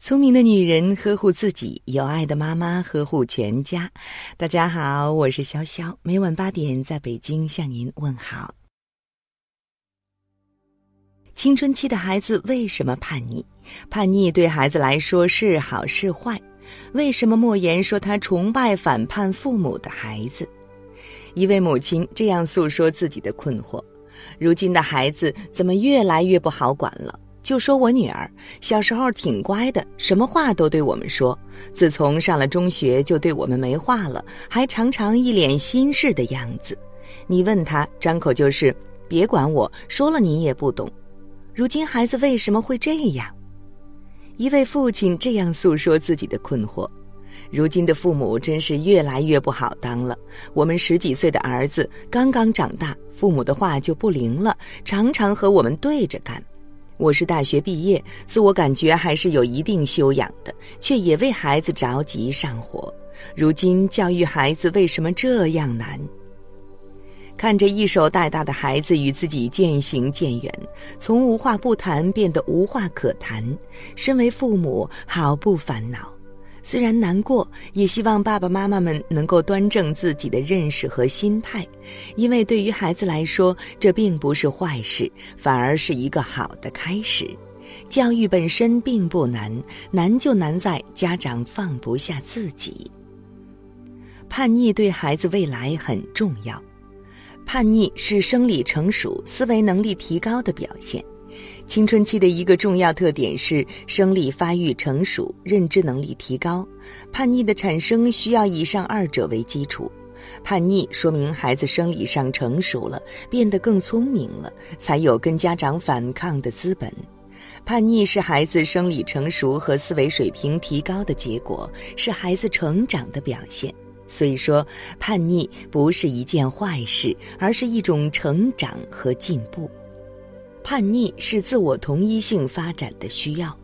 聪明的女人呵护自己，有爱的妈妈呵护全家。大家好，我是潇潇，每晚八点在北京向您问好。青春期的孩子为什么叛逆？叛逆对孩子来说是好是坏？为什么莫言说他崇拜反叛父母的孩子？一位母亲这样诉说自己的困惑：如今的孩子怎么越来越不好管了？就说我女儿小时候挺乖的，什么话都对我们说。自从上了中学，就对我们没话了，还常常一脸心事的样子。你问他，张口就是“别管我”，说了你也不懂。如今孩子为什么会这样？一位父亲这样诉说自己的困惑：如今的父母真是越来越不好当了。我们十几岁的儿子刚刚长大，父母的话就不灵了，常常和我们对着干。我是大学毕业，自我感觉还是有一定修养的，却也为孩子着急上火。如今教育孩子为什么这样难？看着一手带大的孩子与自己渐行渐远，从无话不谈变得无话可谈，身为父母毫不烦恼。虽然难过，也希望爸爸妈妈们能够端正自己的认识和心态，因为对于孩子来说，这并不是坏事，反而是一个好的开始。教育本身并不难，难就难在家长放不下自己。叛逆对孩子未来很重要，叛逆是生理成熟、思维能力提高的表现。青春期的一个重要特点是生理发育成熟、认知能力提高。叛逆的产生需要以上二者为基础。叛逆说明孩子生理上成熟了，变得更聪明了，才有跟家长反抗的资本。叛逆是孩子生理成熟和思维水平提高的结果，是孩子成长的表现。所以说，叛逆不是一件坏事，而是一种成长和进步。叛逆是自我同一性发展的需要，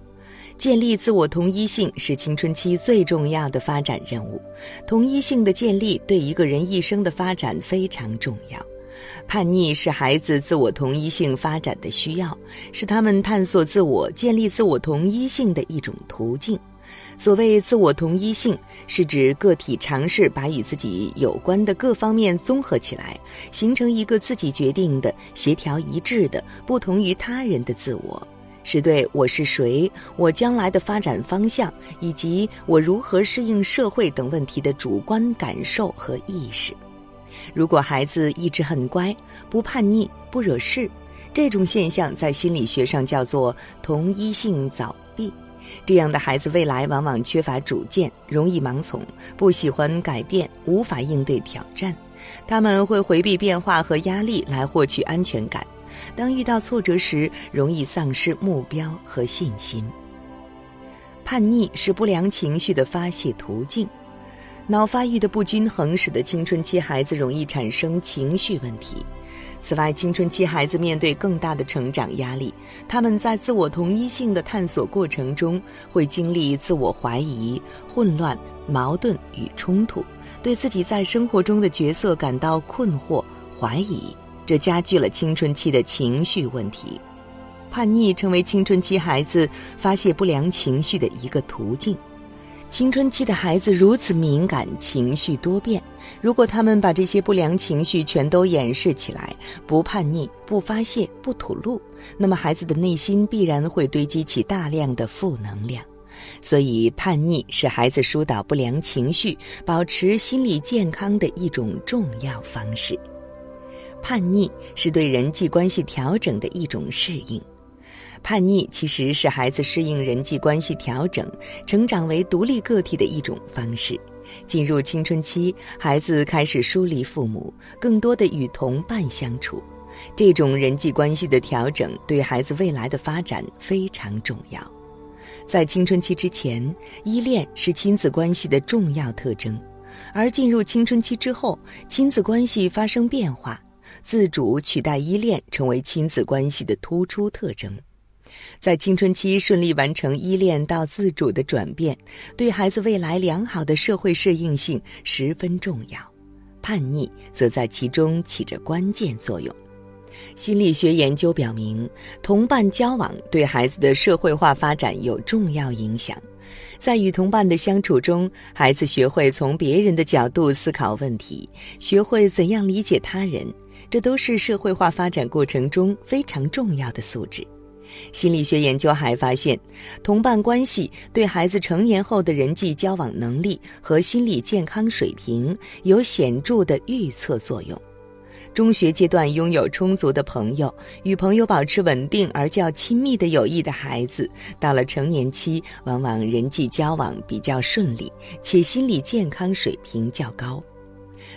建立自我同一性是青春期最重要的发展任务。同一性的建立对一个人一生的发展非常重要。叛逆是孩子自我同一性发展的需要，是他们探索自我、建立自我同一性的一种途径。所谓自我同一性，是指个体尝试把与自己有关的各方面综合起来，形成一个自己决定的、协调一致的、不同于他人的自我，是对我是谁、我将来的发展方向以及我如何适应社会等问题的主观感受和意识。如果孩子一直很乖，不叛逆、不惹事，这种现象在心理学上叫做同一性早闭。这样的孩子未来往往缺乏主见，容易盲从，不喜欢改变，无法应对挑战。他们会回避变化和压力来获取安全感。当遇到挫折时，容易丧失目标和信心。叛逆是不良情绪的发泄途径。脑发育的不均衡使得青春期孩子容易产生情绪问题。此外，青春期孩子面对更大的成长压力，他们在自我同一性的探索过程中，会经历自我怀疑、混乱、矛盾与冲突，对自己在生活中的角色感到困惑、怀疑，这加剧了青春期的情绪问题。叛逆成为青春期孩子发泄不良情绪的一个途径。青春期的孩子如此敏感，情绪多变。如果他们把这些不良情绪全都掩饰起来，不叛逆、不发泄、不吐露，那么孩子的内心必然会堆积起大量的负能量。所以，叛逆是孩子疏导不良情绪、保持心理健康的一种重要方式。叛逆是对人际关系调整的一种适应。叛逆其实是孩子适应人际关系、调整、成长为独立个体的一种方式。进入青春期，孩子开始疏离父母，更多的与同伴相处。这种人际关系的调整对孩子未来的发展非常重要。在青春期之前，依恋是亲子关系的重要特征；而进入青春期之后，亲子关系发生变化，自主取代依恋成为亲子关系的突出特征。在青春期顺利完成依恋到自主的转变，对孩子未来良好的社会适应性十分重要。叛逆则在其中起着关键作用。心理学研究表明，同伴交往对孩子的社会化发展有重要影响。在与同伴的相处中，孩子学会从别人的角度思考问题，学会怎样理解他人，这都是社会化发展过程中非常重要的素质。心理学研究还发现，同伴关系对孩子成年后的人际交往能力和心理健康水平有显著的预测作用。中学阶段拥有充足的朋友，与朋友保持稳定而较亲密的友谊的孩子，到了成年期，往往人际交往比较顺利，且心理健康水平较高。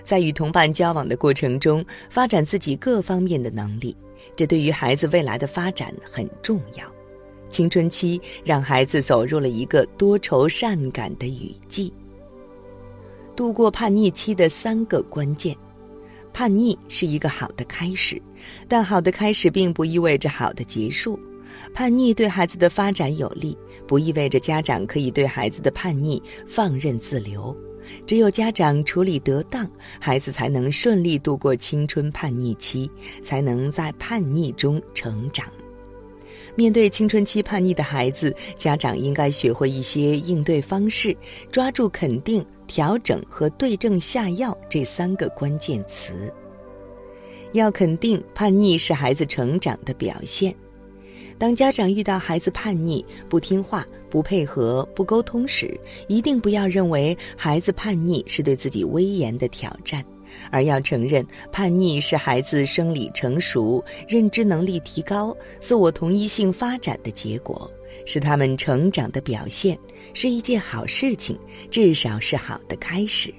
在与同伴交往的过程中，发展自己各方面的能力，这对于孩子未来的发展很重要。青春期让孩子走入了一个多愁善感的雨季。度过叛逆期的三个关键。叛逆是一个好的开始，但好的开始并不意味着好的结束。叛逆对孩子的发展有利，不意味着家长可以对孩子的叛逆放任自流。只有家长处理得当，孩子才能顺利度过青春叛逆期，才能在叛逆中成长。面对青春期叛逆的孩子，家长应该学会一些应对方式，抓住肯定。调整和对症下药这三个关键词。要肯定叛逆是孩子成长的表现。当家长遇到孩子叛逆、不听话、不配合、不沟通时，一定不要认为孩子叛逆是对自己威严的挑战，而要承认叛逆是孩子生理成熟、认知能力提高、自我同一性发展的结果。是他们成长的表现，是一件好事情，至少是好的开始。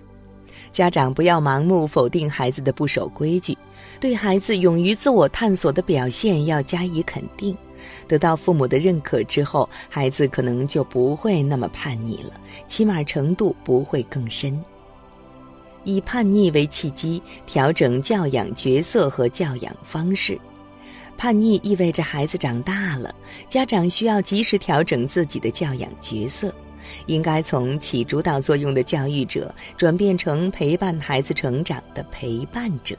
家长不要盲目否定孩子的不守规矩，对孩子勇于自我探索的表现要加以肯定。得到父母的认可之后，孩子可能就不会那么叛逆了，起码程度不会更深。以叛逆为契机，调整教养角色和教养方式。叛逆意味着孩子长大了，家长需要及时调整自己的教养角色，应该从起主导作用的教育者转变成陪伴孩子成长的陪伴者。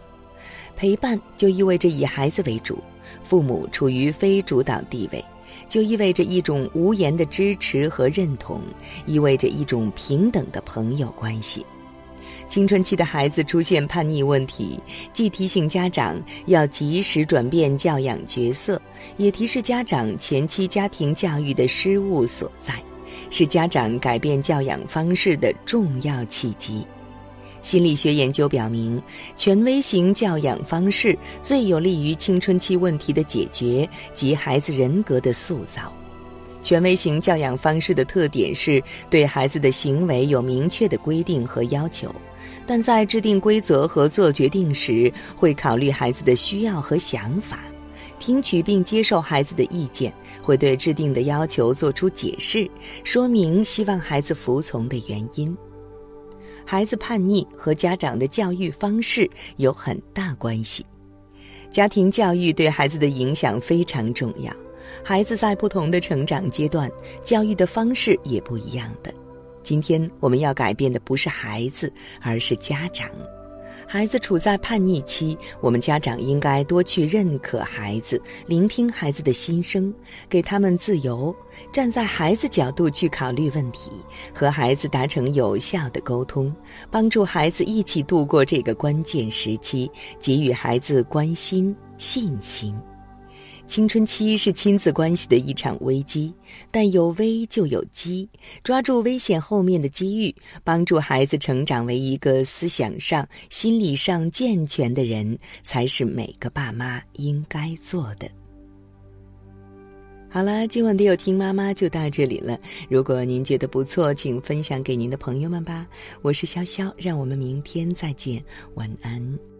陪伴就意味着以孩子为主，父母处于非主导地位，就意味着一种无言的支持和认同，意味着一种平等的朋友关系。青春期的孩子出现叛逆问题，既提醒家长要及时转变教养角色，也提示家长前期家庭教育的失误所在，是家长改变教养方式的重要契机。心理学研究表明，权威型教养方式最有利于青春期问题的解决及孩子人格的塑造。权威型教养方式的特点是对孩子的行为有明确的规定和要求。但在制定规则和做决定时，会考虑孩子的需要和想法，听取并接受孩子的意见，会对制定的要求做出解释，说明希望孩子服从的原因。孩子叛逆和家长的教育方式有很大关系，家庭教育对孩子的影响非常重要。孩子在不同的成长阶段，教育的方式也不一样的。今天我们要改变的不是孩子，而是家长。孩子处在叛逆期，我们家长应该多去认可孩子，聆听孩子的心声，给他们自由，站在孩子角度去考虑问题，和孩子达成有效的沟通，帮助孩子一起度过这个关键时期，给予孩子关心、信心。青春期是亲子关系的一场危机，但有危就有机，抓住危险后面的机遇，帮助孩子成长为一个思想上、心理上健全的人，才是每个爸妈应该做的。好了，今晚的有听妈妈就到这里了。如果您觉得不错，请分享给您的朋友们吧。我是潇潇，让我们明天再见，晚安。